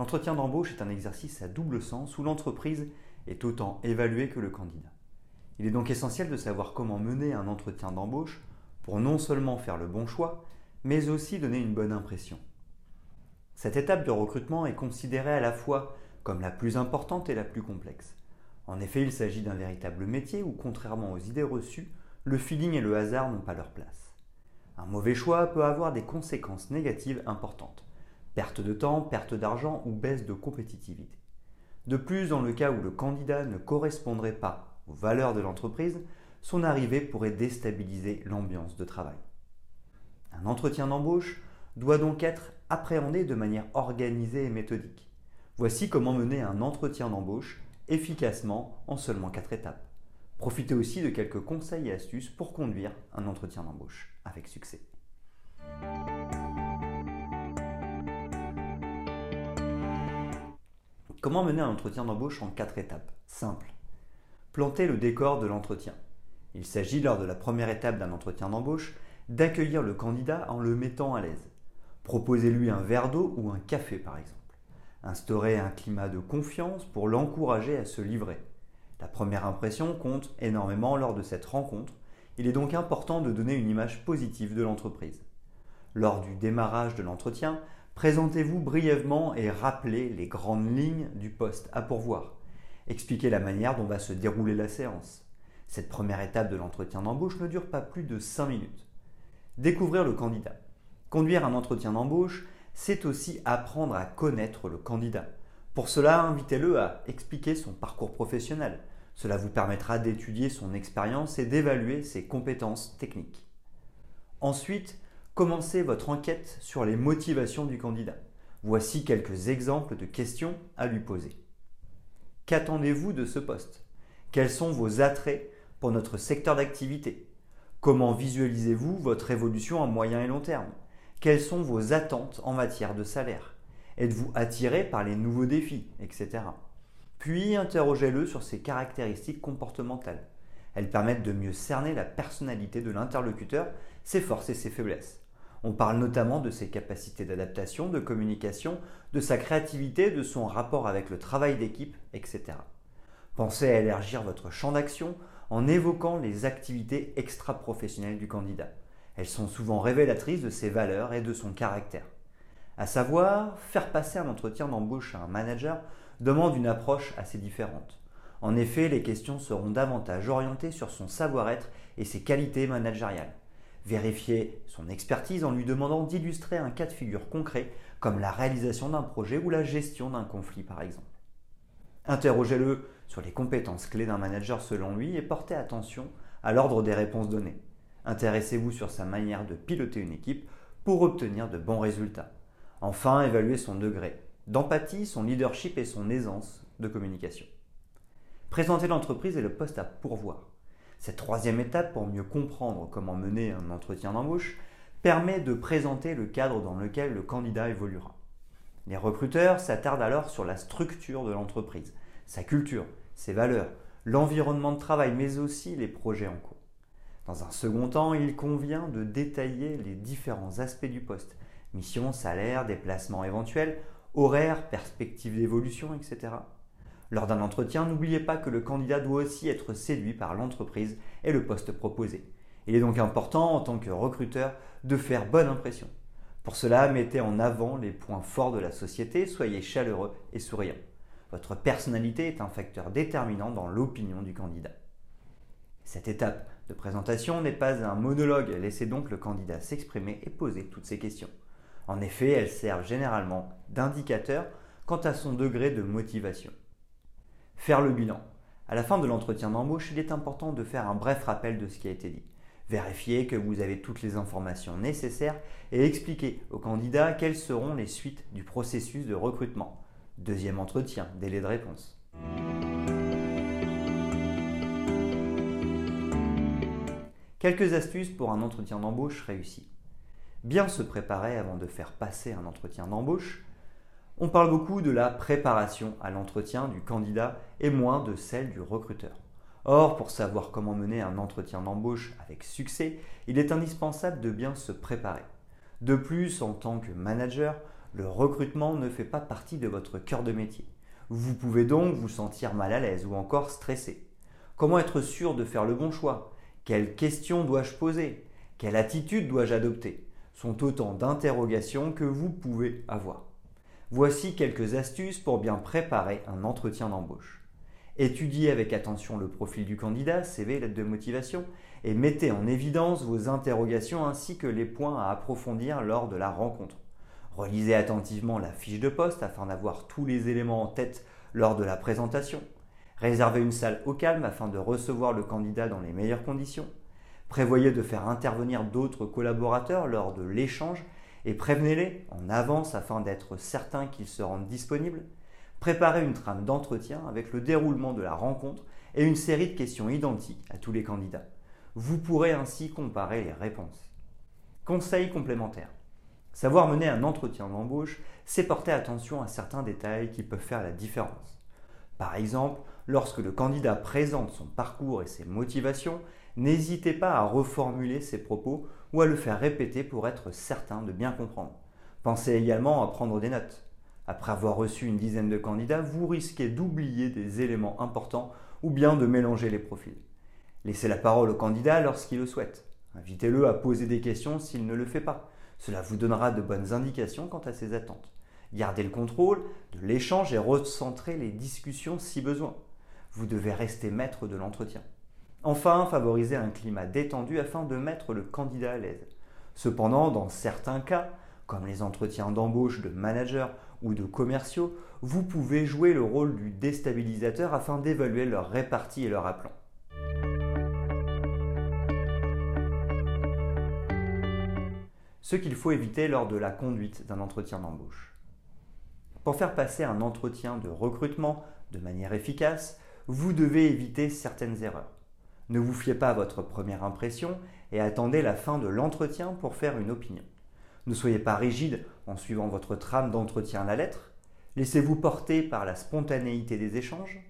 L'entretien d'embauche est un exercice à double sens où l'entreprise est autant évaluée que le candidat. Il est donc essentiel de savoir comment mener un entretien d'embauche pour non seulement faire le bon choix, mais aussi donner une bonne impression. Cette étape de recrutement est considérée à la fois comme la plus importante et la plus complexe. En effet, il s'agit d'un véritable métier où, contrairement aux idées reçues, le feeling et le hasard n'ont pas leur place. Un mauvais choix peut avoir des conséquences négatives importantes perte de temps, perte d'argent ou baisse de compétitivité. De plus, dans le cas où le candidat ne correspondrait pas aux valeurs de l'entreprise, son arrivée pourrait déstabiliser l'ambiance de travail. Un entretien d'embauche doit donc être appréhendé de manière organisée et méthodique. Voici comment mener un entretien d'embauche efficacement en seulement 4 étapes. Profitez aussi de quelques conseils et astuces pour conduire un entretien d'embauche avec succès. Comment mener un entretien d'embauche en quatre étapes? Simple. Planter le décor de l'entretien. Il s'agit lors de la première étape d'un entretien d'embauche d'accueillir le candidat en le mettant à l'aise. Proposez-lui un verre d'eau ou un café par exemple. Instaurez un climat de confiance pour l'encourager à se livrer. La première impression compte énormément lors de cette rencontre. Il est donc important de donner une image positive de l'entreprise. Lors du démarrage de l'entretien, Présentez-vous brièvement et rappelez les grandes lignes du poste à pourvoir. Expliquez la manière dont va se dérouler la séance. Cette première étape de l'entretien d'embauche ne dure pas plus de 5 minutes. Découvrir le candidat. Conduire un entretien d'embauche, c'est aussi apprendre à connaître le candidat. Pour cela, invitez-le à expliquer son parcours professionnel. Cela vous permettra d'étudier son expérience et d'évaluer ses compétences techniques. Ensuite, Commencez votre enquête sur les motivations du candidat. Voici quelques exemples de questions à lui poser. Qu'attendez-vous de ce poste? Quels sont vos attraits pour notre secteur d'activité? Comment visualisez-vous votre évolution à moyen et long terme? Quelles sont vos attentes en matière de salaire? Êtes-vous attiré par les nouveaux défis, etc. Puis interrogez-le sur ses caractéristiques comportementales. Elles permettent de mieux cerner la personnalité de l'interlocuteur, ses forces et ses faiblesses. On parle notamment de ses capacités d'adaptation, de communication, de sa créativité, de son rapport avec le travail d'équipe, etc. Pensez à élargir votre champ d'action en évoquant les activités extra-professionnelles du candidat. Elles sont souvent révélatrices de ses valeurs et de son caractère. À savoir, faire passer un entretien d'embauche à un manager demande une approche assez différente. En effet, les questions seront davantage orientées sur son savoir-être et ses qualités managériales. Vérifier son expertise en lui demandant d'illustrer un cas de figure concret comme la réalisation d'un projet ou la gestion d'un conflit par exemple. Interrogez-le sur les compétences clés d'un manager selon lui et portez attention à l'ordre des réponses données. Intéressez-vous sur sa manière de piloter une équipe pour obtenir de bons résultats. Enfin, évaluez son degré d'empathie, son leadership et son aisance de communication. Présentez l'entreprise et le poste à pourvoir. Cette troisième étape, pour mieux comprendre comment mener un entretien d'embauche, permet de présenter le cadre dans lequel le candidat évoluera. Les recruteurs s'attardent alors sur la structure de l'entreprise, sa culture, ses valeurs, l'environnement de travail, mais aussi les projets en cours. Dans un second temps, il convient de détailler les différents aspects du poste, mission, salaire, déplacement éventuel, horaire, perspective d'évolution, etc. Lors d'un entretien, n'oubliez pas que le candidat doit aussi être séduit par l'entreprise et le poste proposé. Il est donc important en tant que recruteur de faire bonne impression. Pour cela, mettez en avant les points forts de la société, soyez chaleureux et souriant. Votre personnalité est un facteur déterminant dans l'opinion du candidat. Cette étape de présentation n'est pas un monologue, laissez donc le candidat s'exprimer et poser toutes ses questions. En effet, elles servent généralement d'indicateur quant à son degré de motivation. Faire le bilan. À la fin de l'entretien d'embauche, il est important de faire un bref rappel de ce qui a été dit. Vérifier que vous avez toutes les informations nécessaires et expliquer au candidat quelles seront les suites du processus de recrutement. Deuxième entretien, délai de réponse. Quelques astuces pour un entretien d'embauche réussi. Bien se préparer avant de faire passer un entretien d'embauche. On parle beaucoup de la préparation à l'entretien du candidat et moins de celle du recruteur. Or, pour savoir comment mener un entretien d'embauche avec succès, il est indispensable de bien se préparer. De plus, en tant que manager, le recrutement ne fait pas partie de votre cœur de métier. Vous pouvez donc vous sentir mal à l'aise ou encore stressé. Comment être sûr de faire le bon choix? Quelles questions dois-je poser? Quelle attitude dois-je adopter? Sont autant d'interrogations que vous pouvez avoir. Voici quelques astuces pour bien préparer un entretien d'embauche. Étudiez avec attention le profil du candidat, CV, lettre de motivation, et mettez en évidence vos interrogations ainsi que les points à approfondir lors de la rencontre. Relisez attentivement la fiche de poste afin d'avoir tous les éléments en tête lors de la présentation. Réservez une salle au calme afin de recevoir le candidat dans les meilleures conditions. Prévoyez de faire intervenir d'autres collaborateurs lors de l'échange et prévenez-les en avance afin d'être certain qu'ils se rendent disponibles. Préparez une trame d'entretien avec le déroulement de la rencontre et une série de questions identiques à tous les candidats. Vous pourrez ainsi comparer les réponses. Conseil complémentaire. Savoir mener un entretien d'embauche, c'est porter attention à certains détails qui peuvent faire la différence. Par exemple, lorsque le candidat présente son parcours et ses motivations, n'hésitez pas à reformuler ses propos ou à le faire répéter pour être certain de bien comprendre. Pensez également à prendre des notes. Après avoir reçu une dizaine de candidats, vous risquez d'oublier des éléments importants ou bien de mélanger les profils. Laissez la parole au candidat lorsqu'il le souhaite. Invitez-le à poser des questions s'il ne le fait pas. Cela vous donnera de bonnes indications quant à ses attentes. Gardez le contrôle de l'échange et recentrer les discussions si besoin. Vous devez rester maître de l'entretien. Enfin, favorisez un climat détendu afin de mettre le candidat à l'aise. Cependant, dans certains cas, comme les entretiens d'embauche de managers ou de commerciaux, vous pouvez jouer le rôle du déstabilisateur afin d'évaluer leur répartie et leur aplomb. Ce qu'il faut éviter lors de la conduite d'un entretien d'embauche. Pour faire passer un entretien de recrutement de manière efficace, vous devez éviter certaines erreurs. Ne vous fiez pas à votre première impression et attendez la fin de l'entretien pour faire une opinion. Ne soyez pas rigide en suivant votre trame d'entretien à la lettre. Laissez-vous porter par la spontanéité des échanges.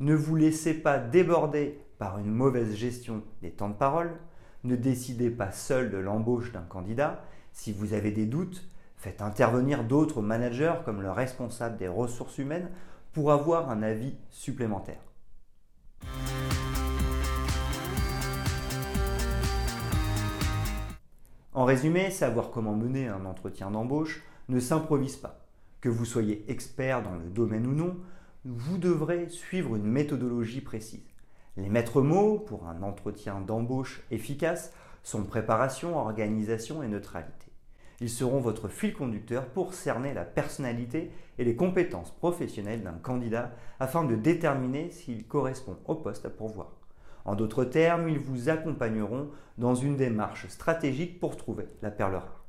Ne vous laissez pas déborder par une mauvaise gestion des temps de parole. Ne décidez pas seul de l'embauche d'un candidat. Si vous avez des doutes, Faites intervenir d'autres managers comme le responsable des ressources humaines pour avoir un avis supplémentaire. En résumé, savoir comment mener un entretien d'embauche ne s'improvise pas. Que vous soyez expert dans le domaine ou non, vous devrez suivre une méthodologie précise. Les maîtres mots pour un entretien d'embauche efficace sont préparation, organisation et neutralité. Ils seront votre fil conducteur pour cerner la personnalité et les compétences professionnelles d'un candidat afin de déterminer s'il correspond au poste à pourvoir. En d'autres termes, ils vous accompagneront dans une démarche stratégique pour trouver la perle rare.